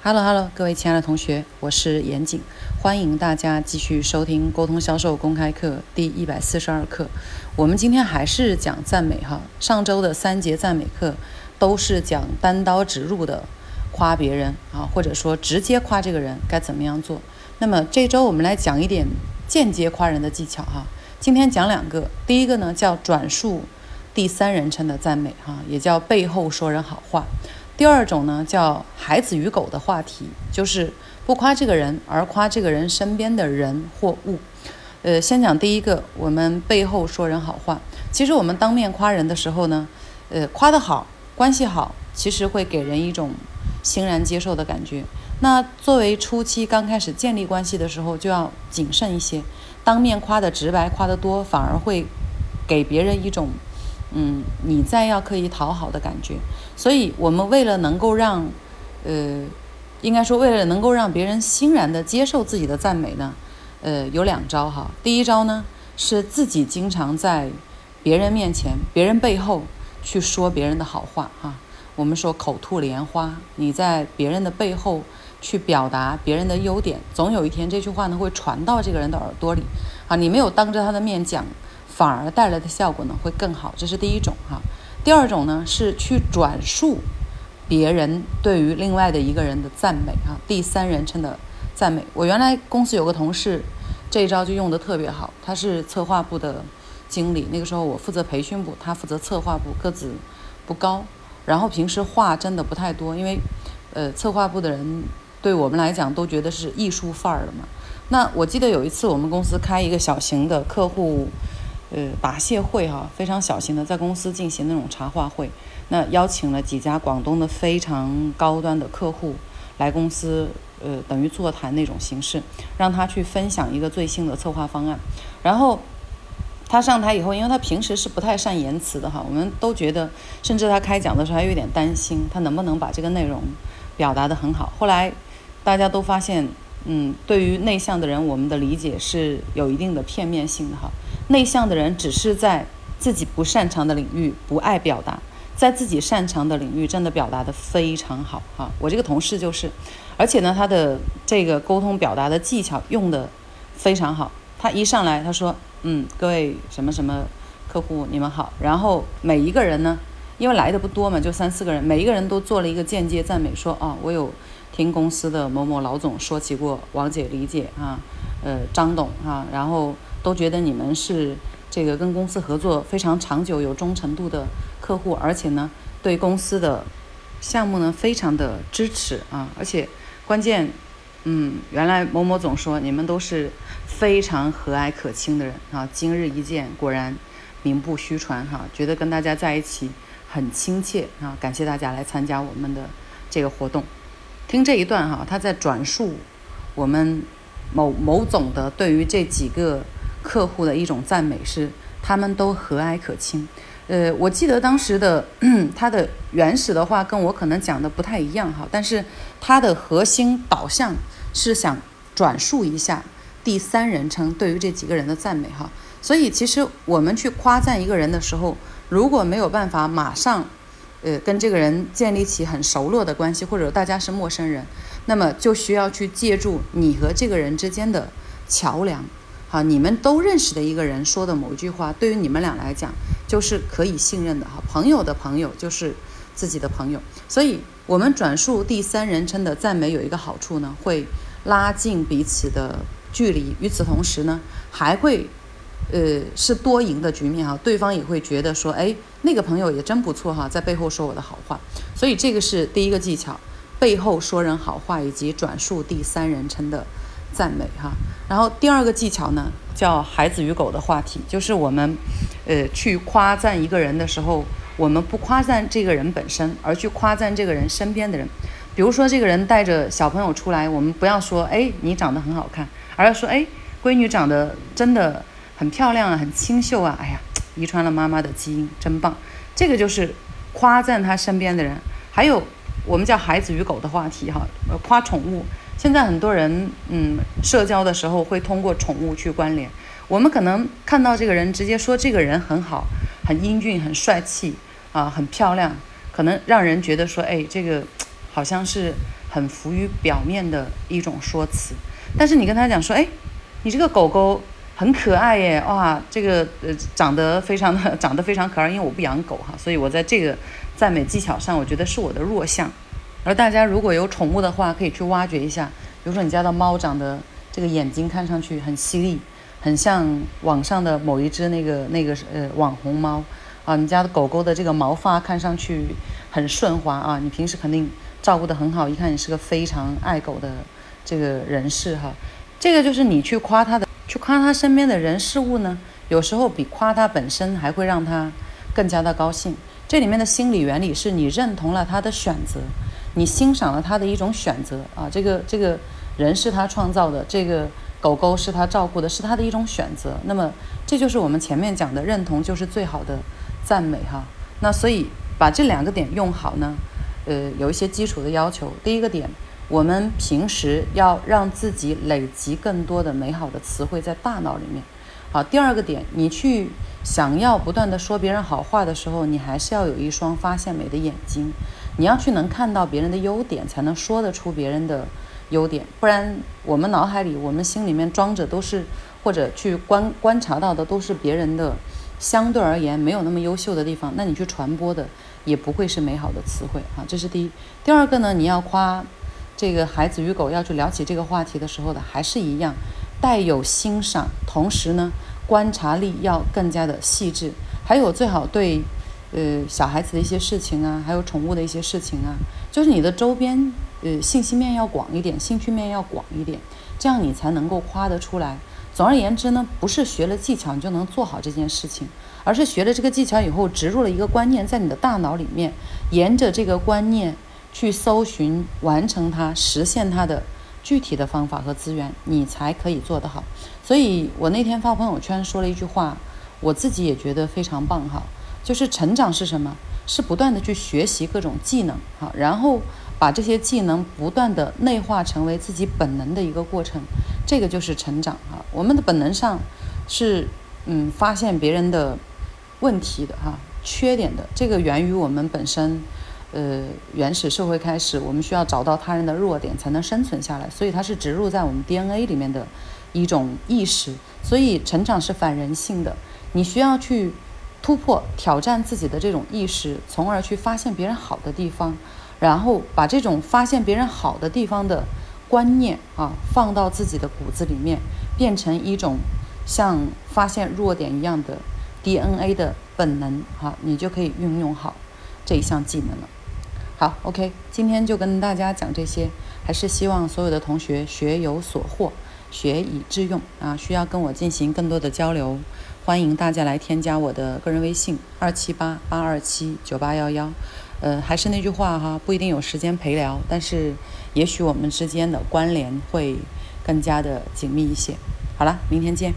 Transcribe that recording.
Hello Hello，各位亲爱的同学，我是严谨，欢迎大家继续收听沟通销售公开课第一百四十二课。我们今天还是讲赞美哈，上周的三节赞美课都是讲单刀直入的夸别人啊，或者说直接夸这个人该怎么样做。那么这周我们来讲一点间接夸人的技巧哈。今天讲两个，第一个呢叫转述第三人称的赞美哈，也叫背后说人好话。第二种呢，叫孩子与狗的话题，就是不夸这个人，而夸这个人身边的人或物。呃，先讲第一个，我们背后说人好话。其实我们当面夸人的时候呢，呃，夸得好，关系好，其实会给人一种欣然接受的感觉。那作为初期刚开始建立关系的时候，就要谨慎一些，当面夸的直白，夸得多，反而会给别人一种。嗯，你再要刻意讨好的感觉，所以我们为了能够让，呃，应该说为了能够让别人欣然的接受自己的赞美呢，呃，有两招哈。第一招呢是自己经常在别人面前、别人背后去说别人的好话哈。我们说口吐莲花，你在别人的背后去表达别人的优点，总有一天这句话呢会传到这个人的耳朵里啊。你没有当着他的面讲。反而带来的效果呢会更好，这是第一种哈。第二种呢是去转述别人对于另外的一个人的赞美哈，第三人称的赞美。我原来公司有个同事，这一招就用的特别好。他是策划部的经理，那个时候我负责培训部，他负责策划部，个子不高，然后平时话真的不太多，因为呃策划部的人对我们来讲都觉得是艺术范儿的嘛。那我记得有一次我们公司开一个小型的客户。呃，答谢会哈，非常小型的，在公司进行那种茶话会。那邀请了几家广东的非常高端的客户来公司，呃，等于座谈那种形式，让他去分享一个最新的策划方案。然后他上台以后，因为他平时是不太善言辞的哈，我们都觉得，甚至他开讲的时候还有点担心，他能不能把这个内容表达得很好。后来大家都发现，嗯，对于内向的人，我们的理解是有一定的片面性的哈。内向的人只是在自己不擅长的领域不爱表达，在自己擅长的领域真的表达的非常好哈。我这个同事就是，而且呢，他的这个沟通表达的技巧用的非常好。他一上来他说：“嗯，各位什么什么客户你们好。”然后每一个人呢，因为来的不多嘛，就三四个人，每一个人都做了一个间接赞美，说：“啊，我有听公司的某某老总说起过王姐、李姐啊，呃，张董哈，然后。”都觉得你们是这个跟公司合作非常长久、有忠诚度的客户，而且呢，对公司的项目呢非常的支持啊，而且关键，嗯，原来某某总说你们都是非常和蔼可亲的人啊，今日一见，果然名不虚传哈，觉得跟大家在一起很亲切啊，感谢大家来参加我们的这个活动。听这一段哈，他在转述我们某某总的对于这几个。客户的一种赞美是，他们都和蔼可亲。呃，我记得当时的 他的原始的话跟我可能讲的不太一样哈，但是他的核心导向是想转述一下第三人称对于这几个人的赞美哈。所以其实我们去夸赞一个人的时候，如果没有办法马上呃跟这个人建立起很熟络的关系，或者大家是陌生人，那么就需要去借助你和这个人之间的桥梁。好，你们都认识的一个人说的某一句话，对于你们俩来讲就是可以信任的哈。朋友的朋友就是自己的朋友，所以我们转述第三人称的赞美有一个好处呢，会拉近彼此的距离。与此同时呢，还会呃是多赢的局面哈，对方也会觉得说，哎，那个朋友也真不错哈，在背后说我的好话。所以这个是第一个技巧，背后说人好话以及转述第三人称的。赞美哈，然后第二个技巧呢，叫孩子与狗的话题，就是我们，呃，去夸赞一个人的时候，我们不夸赞这个人本身，而去夸赞这个人身边的人。比如说，这个人带着小朋友出来，我们不要说，哎，你长得很好看，而要说，哎，闺女长得真的很漂亮啊，很清秀啊，哎呀，遗传了妈妈的基因，真棒。这个就是夸赞他身边的人。还有，我们叫孩子与狗的话题哈，呃，夸宠物。现在很多人，嗯，社交的时候会通过宠物去关联。我们可能看到这个人，直接说这个人很好，很英俊，很帅气，啊，很漂亮，可能让人觉得说，哎，这个好像是很浮于表面的一种说辞。但是你跟他讲说，哎，你这个狗狗很可爱耶，哇，这个呃长得非常的 长得非常可爱，因为我不养狗哈，所以我在这个赞美技巧上，我觉得是我的弱项。而大家如果有宠物的话，可以去挖掘一下，比如说你家的猫长得这个眼睛看上去很犀利。很像网上的某一只那个那个呃网红猫啊，你家的狗狗的这个毛发看上去很顺滑啊，你平时肯定照顾得很好，一看你是个非常爱狗的这个人士哈。这个就是你去夸它的，去夸他身边的人事物呢，有时候比夸他本身还会让他更加的高兴。这里面的心理原理是你认同了他的选择，你欣赏了他的一种选择啊，这个这个人是他创造的这个。狗狗是他照顾的，是他的一种选择。那么，这就是我们前面讲的认同，就是最好的赞美哈。那所以把这两个点用好呢，呃，有一些基础的要求。第一个点，我们平时要让自己累积更多的美好的词汇在大脑里面。好，第二个点，你去想要不断的说别人好话的时候，你还是要有一双发现美的眼睛，你要去能看到别人的优点，才能说得出别人的。优点，不然我们脑海里、我们心里面装着都是，或者去观观察到的都是别人的相对而言没有那么优秀的地方，那你去传播的也不会是美好的词汇啊。这是第一。第二个呢，你要夸这个孩子与狗要去聊起这个话题的时候的，还是一样带有欣赏，同时呢观察力要更加的细致，还有最好对。呃，小孩子的一些事情啊，还有宠物的一些事情啊，就是你的周边，呃，信息面要广一点，兴趣面要广一点，这样你才能够夸得出来。总而言之呢，不是学了技巧你就能做好这件事情，而是学了这个技巧以后，植入了一个观念在你的大脑里面，沿着这个观念去搜寻、完成它、实现它的具体的方法和资源，你才可以做得好。所以我那天发朋友圈说了一句话，我自己也觉得非常棒哈。就是成长是什么？是不断的去学习各种技能，哈，然后把这些技能不断的内化成为自己本能的一个过程，这个就是成长哈。我们的本能上是嗯发现别人的问题的哈，缺点的，这个源于我们本身呃原始社会开始，我们需要找到他人的弱点才能生存下来，所以它是植入在我们 DNA 里面的一种意识，所以成长是反人性的，你需要去。突破、挑战自己的这种意识，从而去发现别人好的地方，然后把这种发现别人好的地方的观念啊，放到自己的骨子里面，变成一种像发现弱点一样的 DNA 的本能哈，你就可以运用好这一项技能了。好，OK，今天就跟大家讲这些，还是希望所有的同学学有所获，学以致用啊，需要跟我进行更多的交流。欢迎大家来添加我的个人微信二七八八二七九八幺幺，呃，还是那句话哈，不一定有时间陪聊，但是也许我们之间的关联会更加的紧密一些。好了，明天见。